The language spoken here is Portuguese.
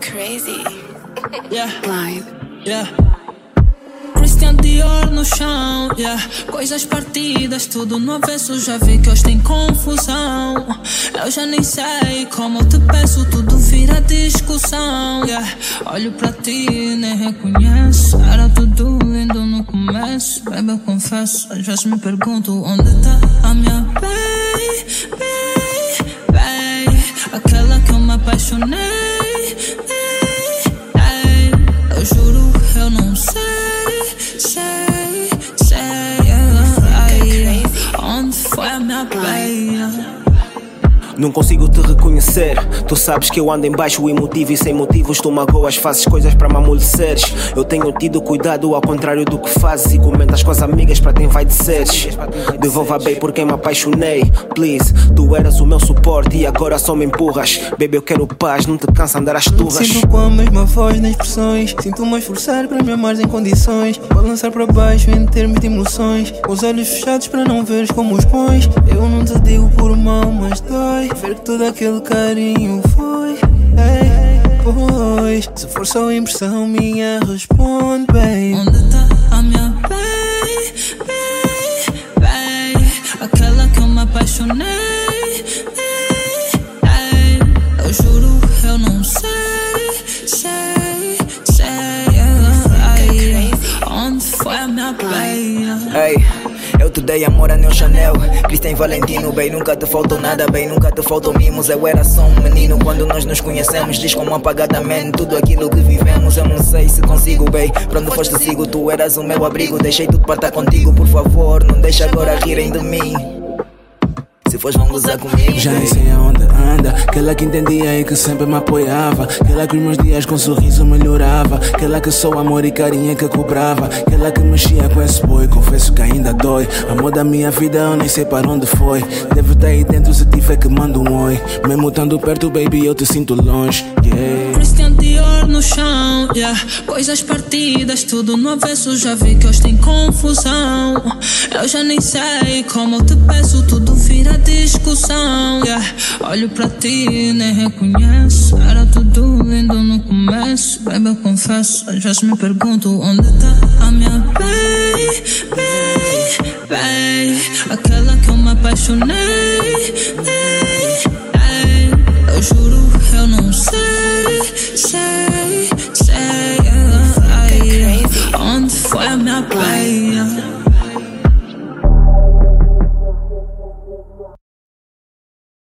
crazy. Yeah. Line. Yeah. Dior no chão, yeah. Coisas partidas, tudo no avesso. Já vi que hoje tem confusão. Eu já nem sei como eu te peço, tudo vira discussão. Yeah. Olho pra ti, nem reconheço. Era tudo lindo no começo. Baby, eu confesso. Às vezes me pergunto onde tá a minha baby, baby. Aquela que eu me apaixonei. Ei, Eu juro, foi a minha baia? Não consigo te reconhecer. Tu sabes que eu ando em baixo emotivo e sem motivos tu magoas, fazes coisas para me amoleceres. Eu tenho tido cuidado ao contrário do que fazes e comentas com as amigas para vai desceres. Devolva bem por quem me apaixonei. Please, tu eras o meu suporte e agora só me empurras. Baby, eu quero paz, não te cansa andar às turras. Sinto com a mesma voz nas expressões Sinto-me esforçar para me amar em condições Balançar para baixo em termos de emoções Com os olhos fechados para não veres como os pões Eu não te digo por mal, mas dói Ver que todo aquele carinho foi Ei, pois Se for só impressão minha, responde bem Onde tá a minha baby, baby? Aquela que eu me apaixonei. Ei, Eu juro, eu não sei, sei, sei. ai, Onde foi a minha baia? Dei amor a Neo Chanel. Cristian Valentino, bem, nunca te faltou nada Bem, nunca te faltou mimos. Eu era só um menino quando nós nos conhecemos. Diz como apagadamente tudo aquilo que vivemos. Eu não sei se consigo, bem Pra onde foste sigo, tu eras o meu abrigo Deixei tudo para estar contigo, por favor Não deixa agora rirem de mim. Se fores vão gozar comigo. Já nem sei aonde anda Aquela que entendia e que sempre me apoiava. Aquela que os meus dias com sorriso melhorava. Aquela que só amor e carinha que cobrava. Aquela que mexia com esse boi Confesso que ainda dói. Amor da minha vida eu nem sei para onde foi. Deve estar aí dentro se tiver que mando um oi. Mesmo estando perto baby eu te sinto longe Yeah. Christian Dior no chão, yeah. Coisas partidas, tudo no avesso. Já vi que hoje tem confusão. Eu já nem sei como eu te peço, tudo vira discussão. Yeah. Olho pra ti, nem reconheço. Era tudo lindo no começo. Baby, eu confesso. Vezes me pergunto onde tá a minha baby. Aquela que eu me apaixonei.